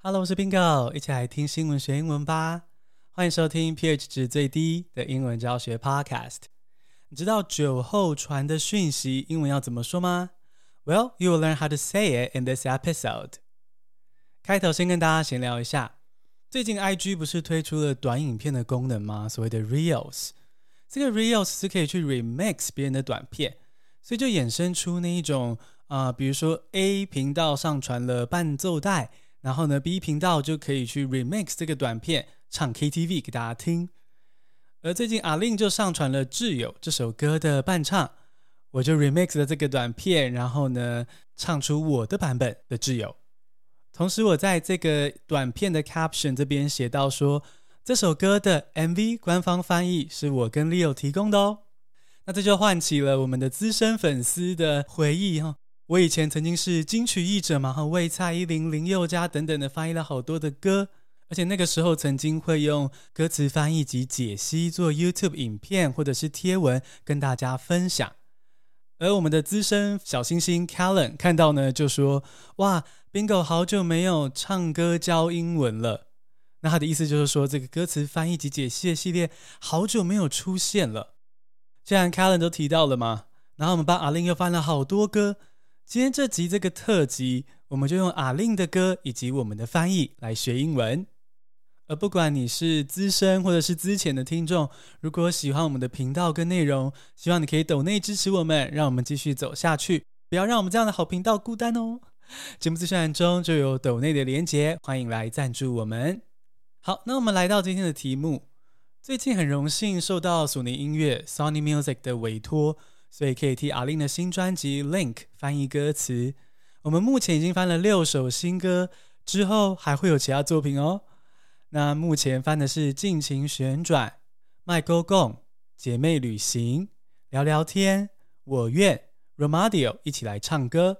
Hello，我是 Bingo，一起来听新闻学英文吧。欢迎收听 pH 值最低的英文教学 Podcast。你知道酒后传的讯息英文要怎么说吗？Well, you will learn how to say it in this episode. 开头先跟大家闲聊一下，最近 IG 不是推出了短影片的功能吗？所谓的 Reels。这个 Reels 是可以去 remix 别人的短片，所以就衍生出那一种啊、比如说 A 频道上传了伴奏带。然后呢，B 频道就可以去 remix 这个短片，唱 KTV 给大家听。而最近 A-Lin 就上传了《挚友》这首歌的伴唱，我就 remix 了这个短片，然后呢，唱出我的版本的《挚友》。同时，我在这个短片的 caption 这边写到说，这首歌的 MV 官方翻译是我跟 Leo 提供的哦。那这就唤起了我们的资深粉丝的回忆哈。我以前曾经是金曲译者嘛，哈，为蔡依林、林宥嘉等等的翻译了好多的歌，而且那个时候曾经会用歌词翻译及解析做 YouTube 影片或者是贴文跟大家分享。而我们的资深小星星 Callen 看到呢，就说：“哇，Bingo 好久没有唱歌教英文了。”那他的意思就是说，这个歌词翻译及解析的系列好久没有出现了。既然 Callen 都提到了嘛，然后我们帮 A-Lin 又翻了好多歌。今天这集这个特辑，我们就用 A-Lin 的歌以及我们的翻译来学英文。而不管你是资深或者是资浅的听众，如果喜欢我们的频道跟内容，希望你可以抖内支持我们，让我们继续走下去，不要让我们这样的好频道孤单哦。节目资讯栏中就有抖内的连结，欢迎来赞助我们。好，那我们来到今天的题目。最近很荣幸受到索尼音乐 （Sony Music） 的委托。所以可以替 A-Lin 的新专辑《Link》翻译歌词。我们目前已经翻了六首新歌，之后还会有其他作品哦。那目前翻的是《尽情旋转》、《麦勾贡》、《姐妹旅行》、《聊聊天》、《我愿》、《Romadio》一起来唱歌。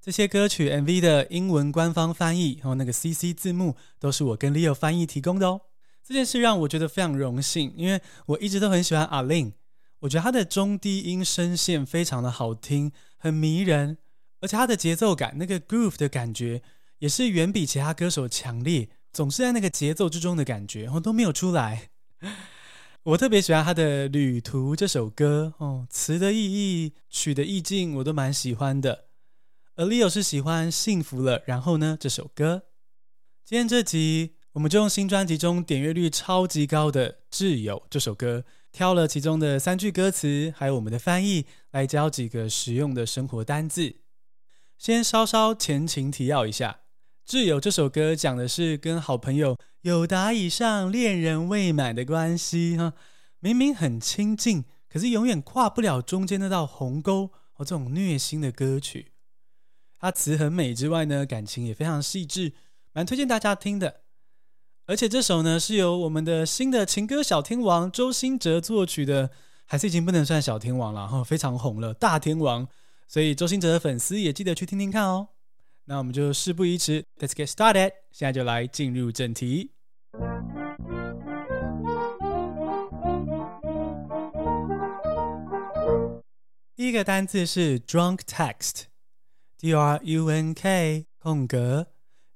这些歌曲 MV 的英文官方翻译和那个 CC 字幕都是我跟 Leo 翻译提供的哦。这件事让我觉得非常荣幸，因为我一直都很喜欢 A-Lin。我觉得他的中低音声线非常的好听，很迷人，而且他的节奏感，那个 groove 的感觉也是远比其他歌手强烈，总是在那个节奏之中的感觉，哦，都没有出来。我特别喜欢他的《旅途》这首歌，哦，词的意义、曲的意境我都蛮喜欢的。而 Leo 是喜欢《幸福了》，然后呢这首歌。今天这集我们就用新专辑中点阅率超级高的《挚友》这首歌。挑了其中的三句歌词，还有我们的翻译，来教几个实用的生活单字。先稍稍前情提要一下，《挚友》这首歌讲的是跟好朋友友达以上恋人未满的关系哈。明明很亲近，可是永远跨不了中间那道鸿沟哦。这种虐心的歌曲，它词很美之外呢，感情也非常细致，蛮推荐大家听的。而且这首呢是由我们的新的情歌小天王周兴哲作曲的，还是已经不能算小天王了哈，非常红了大天王，所以周兴哲的粉丝也记得去听听看哦。那我们就事不宜迟，Let's get started，现在就来进入正题。第一个单字是 drunk text，D R U N K 空格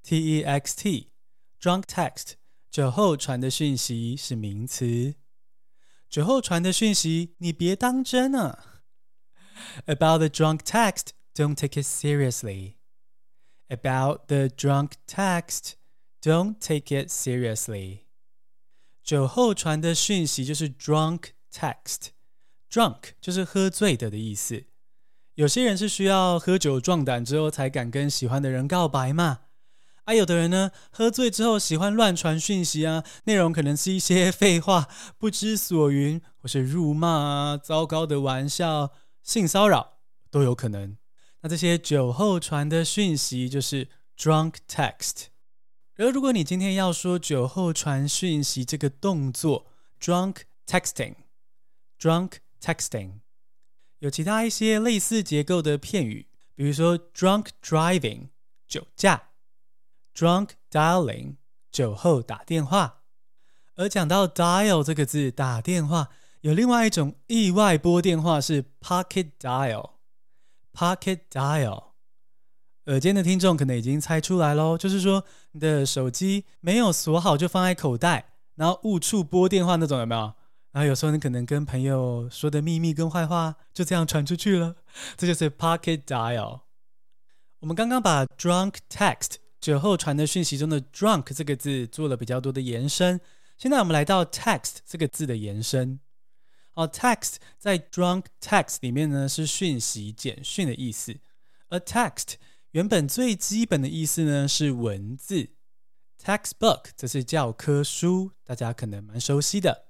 T E X T，drunk text。酒后传的讯息是名词。酒后传的讯息，你别当真啊。About the drunk text, don't take it seriously. About the drunk text, don't take it seriously. 酒后传的讯息就是 drunk text。Drunk 就是喝醉的的意思。有些人是需要喝酒壮胆之后才敢跟喜欢的人告白嘛。啊，有的人呢，喝醉之后喜欢乱传讯息啊，内容可能是一些 废话、不知所云，或是辱骂啊、糟糕的玩笑、性骚扰都有可能。那这些酒后传的讯息就是 drunk text。而如果你今天要说酒后传讯息这个动作，drunk texting，drunk texting，有其他一些类似结构的片语，比如说 drunk driving，酒驾。Drunk dialing，酒后打电话。而讲到 dial 这个字，打电话有另外一种意外拨电话是 pocket dial，pocket dial。耳尖的听众可能已经猜出来喽，就是说你的手机没有锁好就放在口袋，然后误触拨电话那种有没有？然后有时候你可能跟朋友说的秘密跟坏话就这样传出去了，这就是 Pocket Dial。我们刚刚把 Drunk Text 酒后传的讯息中的 Drunk 这个字做了比较多的延伸，现在我们来到 Text 这个字的延伸。哦，Text 在 Drunk Text 里面呢是讯息简讯的意思，而 Text 原本最基本的意思呢是文字，Textbook 则是教科书，大家可能蛮熟悉的。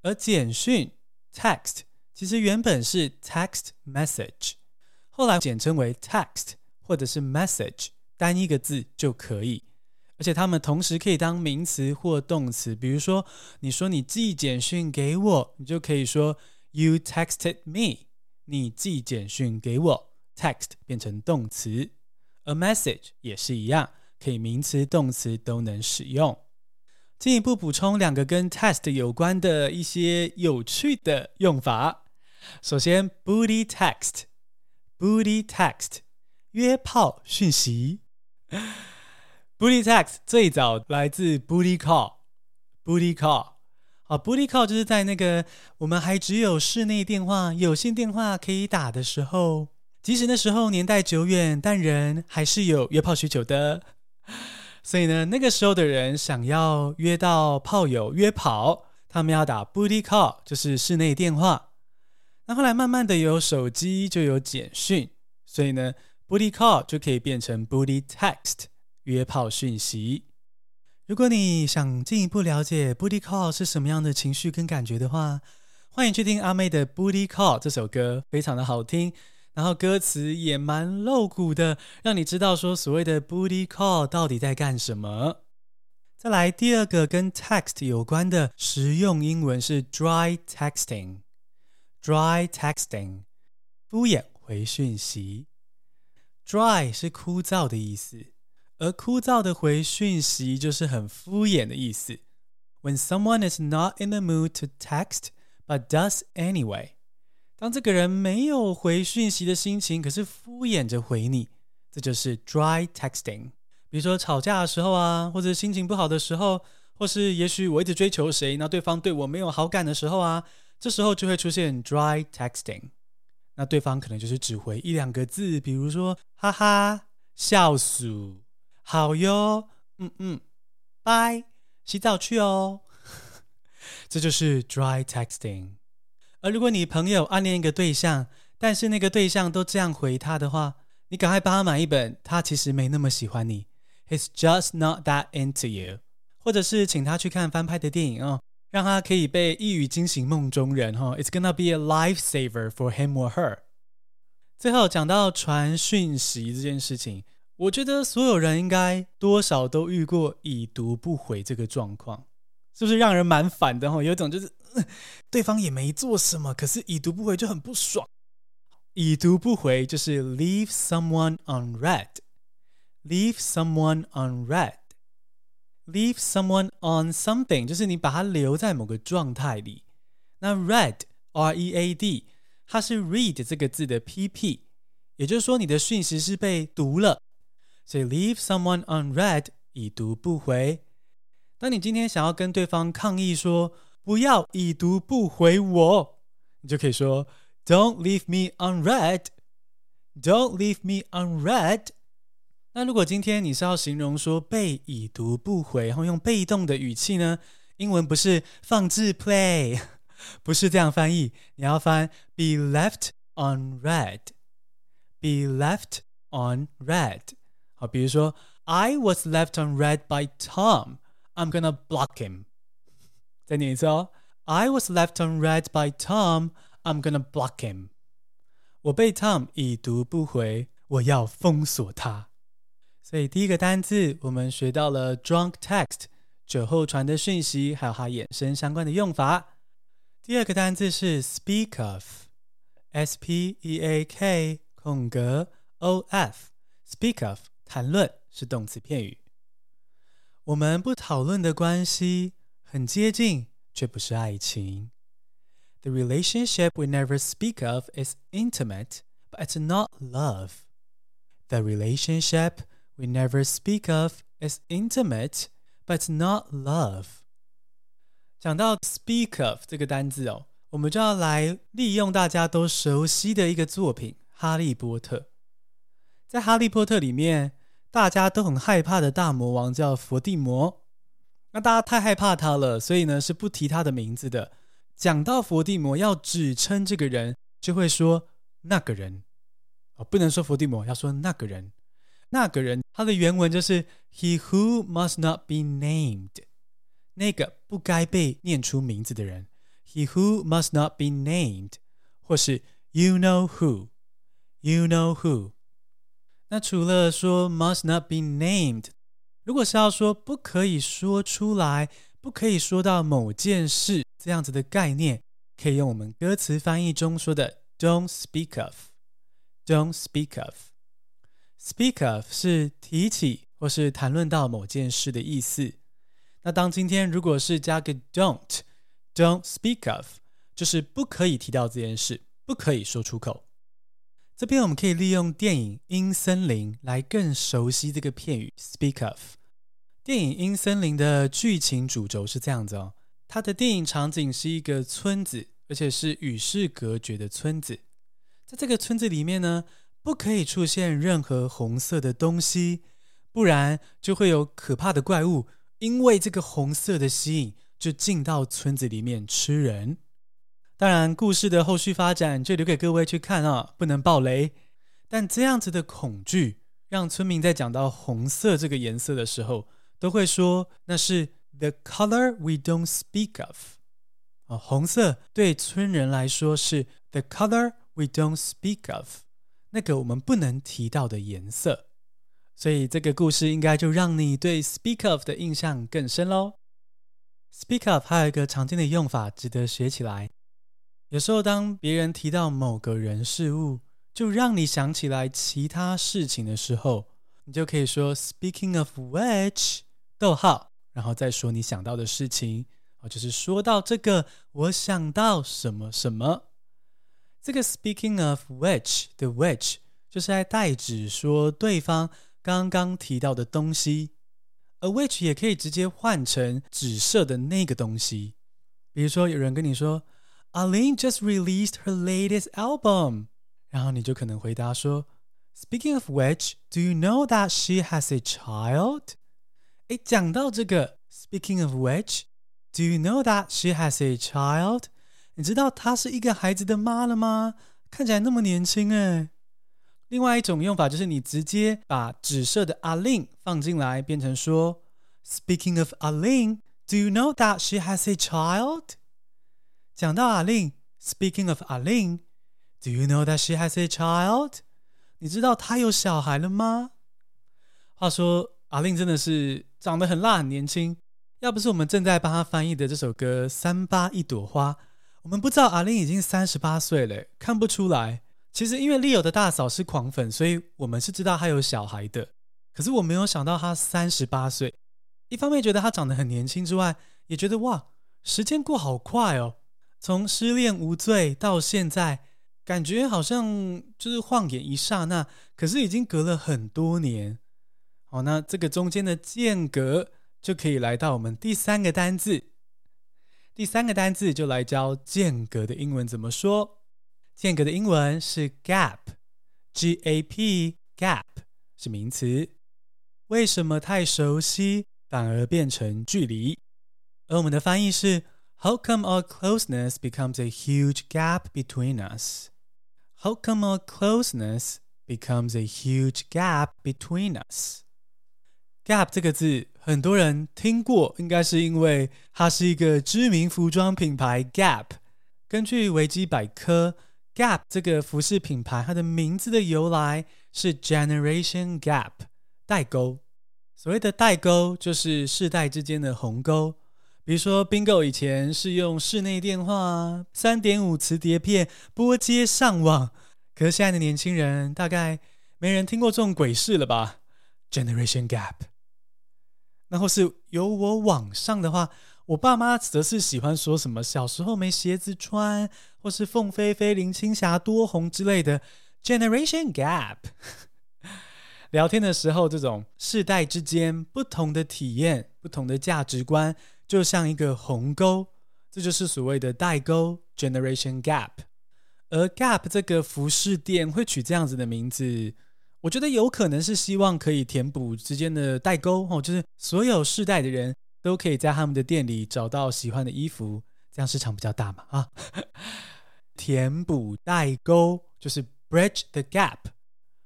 而简讯 text 其实原本是 text message，后来简称为 text 或者是 message，单一个字就可以。而且它们同时可以当名词或动词。比如说，你说你寄简讯给我，你就可以说 You texted me，你寄简讯给我，text 变成动词。A message 也是一样，可以名词、动词都能使用。进一步补充两个跟 text 有关的一些有趣的用法。首先，booty text，booty text，约炮讯息。booty text 最早来自 booty call，booty call。好，booty call 就是在那个我们还只有室内电话、有线电话可以打的时候，即使那时候年代久远，但人还是有约炮需求的。所以呢，那个时候的人想要约到炮友约跑，他们要打 booty call，就是室内电话。那后来慢慢的有手机，就有简讯，所以呢，booty call 就可以变成 booty text，约炮讯息。如果你想进一步了解 booty call 是什么样的情绪跟感觉的话，欢迎去听阿妹的 booty call 这首歌，非常的好听。然后歌词也蛮露骨的，让你知道说所谓的 booty call 到底在干什么。再来第二个跟 text 有关的实用英文是 dry texting。dry texting，敷衍回讯息。Dry 是枯燥的意思，而枯燥的回讯息就是很敷衍的意思。When someone is not in the mood to text but does anyway。当这个人没有回讯息的心情，可是敷衍着回你，这就是 dry texting。比如说吵架的时候啊，或者心情不好的时候，或是也许我一直追求谁，那对方对我没有好感的时候啊，这时候就会出现 dry texting。那对方可能就是只回一两个字，比如说哈哈、笑死、好哟、嗯嗯、拜，洗澡去哦，这就是 dry texting。而如果你朋友暗恋一个对象，但是那个对象都这样回他的话，你赶快帮他买一本，他其实没那么喜欢你，He's just not that into you，或者是请他去看翻拍的电影哦，让他可以被一语惊醒梦中人哈，，It's gonna be a lifesaver for him or her。最后讲到传讯息这件事情，我觉得所有人应该多少都遇过已读不回这个状况，是不是让人蛮烦的哈？有一种就是。对方也没做什么，可是已读不回就很不爽。已读不回就是 leave someone unread，leave someone unread Leave someone on something，就是你把它留在某个状态里。那 read，R-E-A-D，它是 read 这个字的 PP，也就是说你的讯息是被读了，所以 leave someone on read 已读不回。当你今天想要跟对方抗议说，不要已读不回我，你就可以说 "Don't leave me unread." Don't leave me unread. 那如果今天你是要形容说被已读不回，然后用被动的语气呢？英文不是放置 play，不是这样翻译，你要翻 be left unread. Be left unread. 好，比如说 I was left unread by Tom. I'm gonna block him. 再念一次哦，I was left unread by Tom. I'm gonna block him. 我被 Tom 已读不回，我要封锁他。所以第一个单字我们学到了 drunk text 酒后传的讯息，还有它衍生相关的用法。第二个单字是 speak of，S P E A K 空格 O F，speak of 谈论是动词片语。我们不讨论的关系。很接近，却不是爱情。The relationship we never speak of is intimate, but it's not love. The relationship we never speak of is intimate, but not love. 讲到 speak of 这个单字哦，我们就要来利用大家都熟悉的一个作品《哈利波特》。在《哈利波特》里面，大家都很害怕的大魔王叫伏地魔。那大家太害怕他了，所以呢是不提他的名字的。讲到伏地魔，要指称这个人，就会说那个人哦，不能说伏地魔，要说那个人。那个人，他的原文就是 He who must not be named，那个不该被念出名字的人。He who must not be named，或是 You know who，You know who。那除了说 must not be named，如果是要说不可以说出来，不可以说到某件事。这样子的概念可以用我们歌词翻译中说的 "Don't speak of", "Don't speak of", "Speak of" 是提起或是谈论到某件事的意思。那当今天如果是加个 "Don't", "Don't speak of"，就是不可以提到这件事，不可以说出口。这边我们可以利用电影《阴森林》来更熟悉这个片语 "Speak of"。电影《阴森林》的剧情主轴是这样子哦。它的电影场景是一个村子，而且是与世隔绝的村子。在这个村子里面呢，不可以出现任何红色的东西，不然就会有可怕的怪物，因为这个红色的吸引，就进到村子里面吃人。当然，故事的后续发展就留给各位去看啊，不能爆雷。但这样子的恐惧，让村民在讲到红色这个颜色的时候，都会说那是。The color we don't speak of，啊，红色对村人来说是 the color we don't speak of，那个我们不能提到的颜色。所以这个故事应该就让你对 speak of 的印象更深喽。Speak of 还有一个常见的用法值得学起来。有时候当别人提到某个人事物，就让你想起来其他事情的时候，你就可以说 Speaking of which，逗号。然后再说你想到的事情，哦，就是说到这个，我想到什么什么。这个 speaking of which 的 which 就是在代指说对方刚刚提到的东西，而 which 也可以直接换成指涉的那个东西。比如说，有人跟你说，Aline just released her latest album，然后你就可能回答说，Speaking of which，do you know that she has a child？诶，讲到这个，Speaking of which，Do you know that she has a child？你知道她是一个孩子的妈了吗？看起来那么年轻诶。另外一种用法就是你直接把紫色的 Alin 放进来，变成说，Speaking of Alin，Do you know that she has a child？讲到 Alin，Speaking of Alin，Do you know that she has a child？你知道她有小孩了吗？话说 Alin 真的是。长得很辣，很年轻。要不是我们正在帮他翻译的这首歌《三八一朵花》，我们不知道阿玲已经三十八岁了，看不出来。其实因为 Leo 的大嫂是狂粉，所以我们是知道他有小孩的。可是我没有想到他三十八岁。一方面觉得他长得很年轻之外，也觉得哇，时间过好快哦。从失恋无罪到现在，感觉好像就是晃眼一刹那，可是已经隔了很多年。好，那这个中间的间隔就可以来到我们第三个单字。第三个单字就来教间隔的英文怎么说。间隔的英文是 gap，G-A-P，gap 是名词。为什么太熟悉反而变成距离？而我们的翻译是 How come our closeness becomes a huge gap between us? How come our closeness becomes a huge gap between us? Gap 这个字，很多人听过，应该是因为它是一个知名服装品牌 Gap。根据维基百科，Gap 这个服饰品牌，它的名字的由来是 Generation Gap，代沟。所谓的代沟，就是世代之间的鸿沟。比如说，Bingo 以前是用室内电话、三点五磁碟片拨接上网，可是现在的年轻人大概没人听过这种鬼事了吧？Generation Gap。那或是有我网上的话，我爸妈则是喜欢说什么小时候没鞋子穿，或是凤飞飞、林青霞多红之类的。Generation Gap，聊天的时候，这种世代之间不同的体验、不同的价值观，就像一个鸿沟，这就是所谓的代沟 （generation gap）。而 Gap 这个服饰店会取这样子的名字，我觉得有可能是希望可以填补之间的代沟哦，就是所有世代的人都可以在他们的店里找到喜欢的衣服，这样市场比较大嘛啊。填补代沟就是 Bridge the Gap。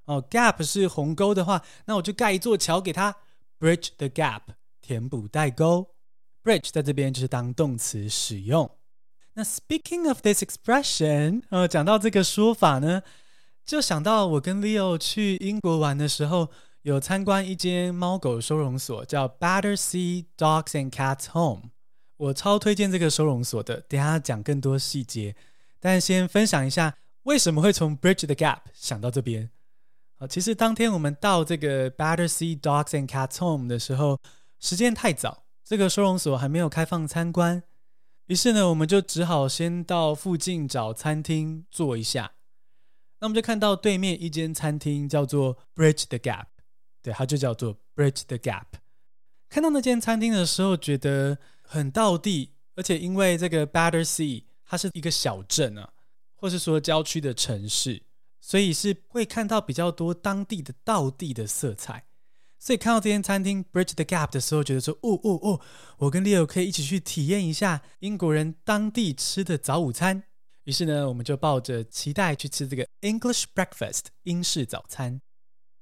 哦，gap 是鸿沟的话，那我就盖一座桥给他，bridge the gap，填补代沟。bridge 在这边就是当动词使用。那 speaking of this expression，呃，讲到这个说法呢，就想到我跟 Leo 去英国玩的时候，有参观一间猫狗收容所，叫 Battersea Dogs and Cats Home。我超推荐这个收容所的，等下讲更多细节。但先分享一下，为什么会从 bridge the gap 想到这边。其实当天我们到这个 Battersea Dogs and Cats Home 的时候，时间太早，这个收容所还没有开放参观。于是呢，我们就只好先到附近找餐厅坐一下。那我们就看到对面一间餐厅叫做 Bridge the Gap，对，它就叫做 Bridge the Gap。看到那间餐厅的时候，觉得很道地，而且因为这个 Battersea 它是一个小镇啊，或是说郊区的城市。所以是会看到比较多当地的道地的色彩，所以看到这间餐厅 Bridge the Gap 的时候，觉得说，哦哦哦，我跟 Leo 可以一起去体验一下英国人当地吃的早午餐。于是呢，我们就抱着期待去吃这个 English Breakfast 英式早餐。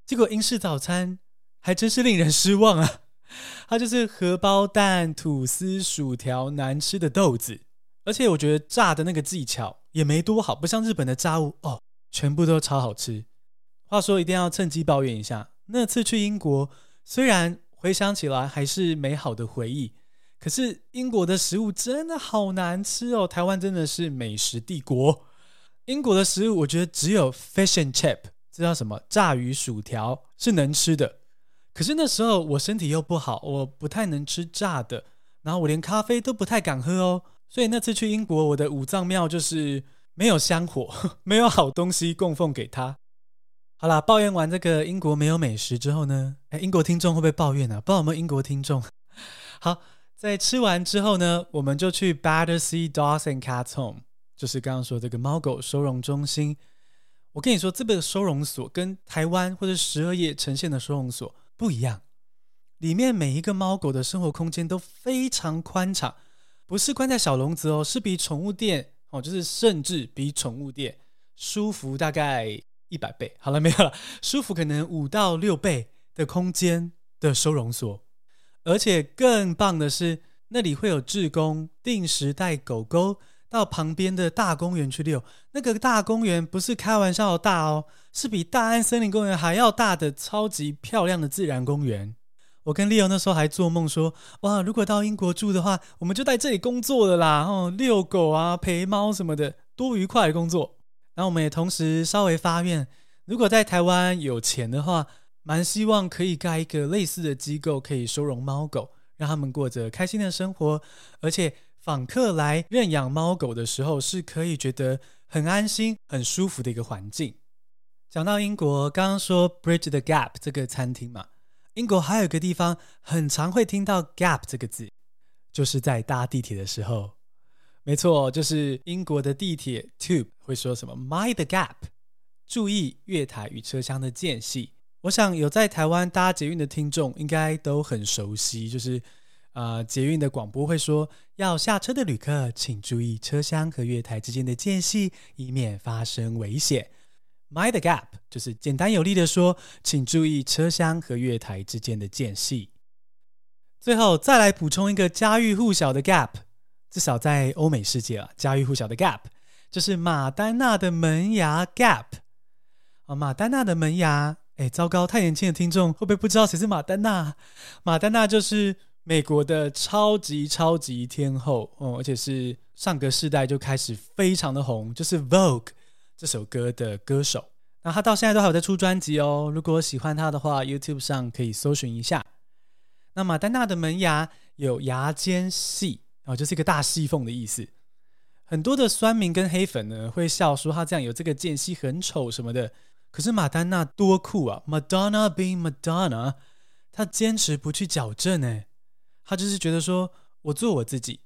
结果英式早餐还真是令人失望啊！它就是荷包蛋、吐司、薯条、难吃的豆子，而且我觉得炸的那个技巧也没多好，不像日本的炸物哦。全部都超好吃。话说，一定要趁机抱怨一下，那次去英国，虽然回想起来还是美好的回忆，可是英国的食物真的好难吃哦。台湾真的是美食帝国，英国的食物我觉得只有 fish and chip，这叫什么？炸鱼薯条是能吃的。可是那时候我身体又不好，我不太能吃炸的，然后我连咖啡都不太敢喝哦。所以那次去英国，我的五脏庙就是。没有香火，没有好东西供奉给他。好啦，抱怨完这个英国没有美食之后呢，诶，英国听众会不会抱怨呢、啊？不知道有没有英国听众。好，在吃完之后呢，我们就去 Battersea Dogs and Cats Home，就是刚刚说这个猫狗收容中心。我跟你说，这个收容所跟台湾或者十二夜呈现的收容所不一样，里面每一个猫狗的生活空间都非常宽敞，不是关在小笼子哦，是比宠物店。哦，就是甚至比宠物店舒服大概一百倍。好了，没有了，舒服可能五到六倍的空间的收容所，而且更棒的是，那里会有志工定时带狗狗到旁边的大公园去遛。那个大公园不是开玩笑的大哦，是比大安森林公园还要大的超级漂亮的自然公园。我跟 Leo 那时候还做梦说，哇，如果到英国住的话，我们就在这里工作了啦，哦，遛狗啊，陪猫什么的，多愉快的工作。然后我们也同时稍微发愿，如果在台湾有钱的话，蛮希望可以盖一个类似的机构，可以收容猫狗，让他们过着开心的生活，而且访客来认养猫狗的时候，是可以觉得很安心、很舒服的一个环境。讲到英国，刚刚说 Bridge the Gap 这个餐厅嘛。英国还有一个地方很常会听到 gap 这个字，就是在搭地铁的时候。没错，就是英国的地铁 tube 会说什么 “mind the gap”，注意月台与车厢的间隙。我想有在台湾搭捷运的听众应该都很熟悉，就是、呃，捷运的广播会说要下车的旅客请注意车厢和月台之间的间隙，以免发生危险。Mind the gap 就是简单有力的说，请注意车厢和月台之间的间隙。最后再来补充一个家喻户晓的 gap，至少在欧美世界啊，家喻户晓的 gap 就是马丹娜的门牙 gap。啊，马丹娜的门牙，哎，糟糕，太年轻的听众会不会不知道谁是马丹娜？马丹娜就是美国的超级超级天后哦，而且是上个世代就开始非常的红，就是 Vogue。这首歌的歌手，那他到现在都还有在出专辑哦。如果喜欢他的话，YouTube 上可以搜寻一下。那马丹娜的门牙有牙间隙啊，就是一个大细缝的意思。很多的酸民跟黑粉呢会笑说他这样有这个间隙很丑什么的。可是马丹娜多酷啊！Madonna being Madonna，她坚持不去矫正，诶，她就是觉得说我做我自己。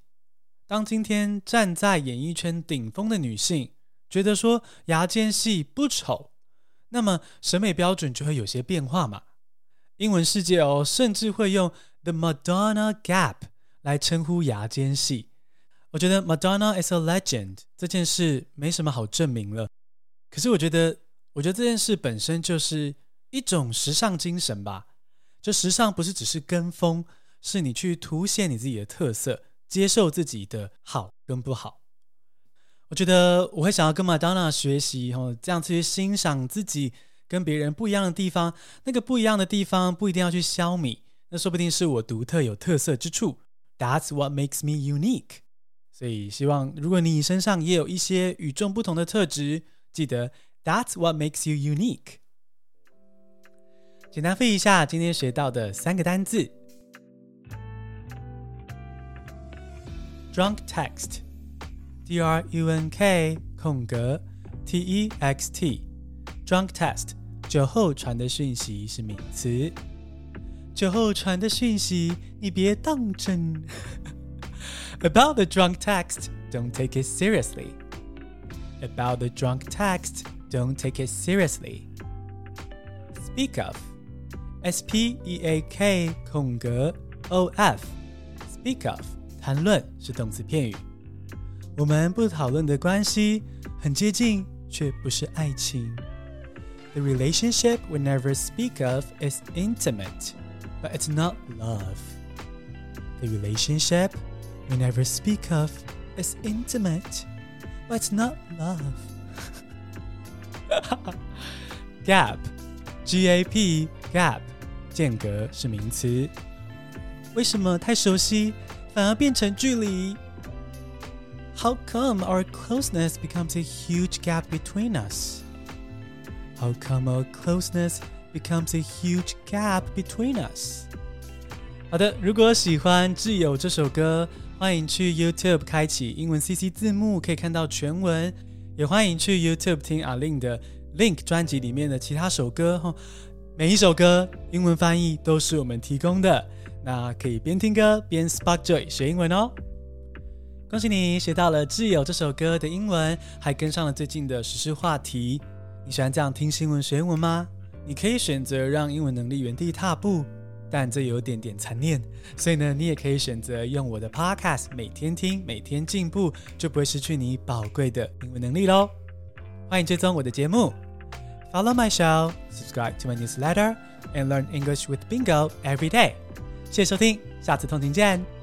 当今天站在演艺圈顶峰的女性觉得说牙间细不丑，那么审美标准就会有些变化嘛。英文世界哦，甚至会用 The Madonna Gap 来称呼牙间细。我觉得 Madonna is a legend 这件事没什么好证明了。可是我觉得，我觉得这件事本身就是一种时尚精神吧。就时尚不是只是跟风，是你去凸显你自己的特色，接受自己的好跟不好。我觉得我会想要跟 Madonna 学习，哦，这样去欣赏自己。跟别人不一样的地方，那个不一样的地方不一定要去消弭，那说不定是我独特有特色之处。That's what makes me unique。所以希望如果你身上也有一些与众不同的特质，记得 That's what makes you unique。简单复一下今天学到的三个单字：drunk text，D R U N K 空格 T E X T，drunk text。酒后传的讯息是名词。酒后传的讯息，你别当真。 About the drunk text, don't take it seriously. About the drunk text, don't take it seriously. Speak of, S-P-E-A-K 空格 O-F. Speak of 谈论是动词片语。我们不讨论的关系很接近，却不是爱情。The relationship we never speak of is intimate, but it's not love. The relationship we never speak of is intimate, but it's not love. Gap, G-A-P, gap, 间隔是名词。为什么太熟悉反而变成距离？How come our closeness becomes a huge gap between us? How come our closeness becomes a huge gap between us? 好的，如果喜欢《挚友》这首歌，欢迎去 YouTube 开启英文 CC 字幕，可以看到全文。也欢迎去 YouTube 听 A-Lin 的 Link 专辑里面的其他首歌哈。每一首歌英文翻译都是我们提供的，那可以边听歌边 Spark Joy 学英文哦。恭喜你学到了《挚友》这首歌的英文，还跟上了最近的时事话题。你喜欢这样听新闻学英文吗？你可以选择让英文能力原地踏步，但这有点点残念。所以呢，你也可以选择用我的 Podcast 每天听，每天进步，就不会失去你宝贵的英文能力喽。欢迎追踪我的节目，Follow my show, subscribe to my newsletter, and learn English with Bingo every day。谢谢收听，下次通勤见。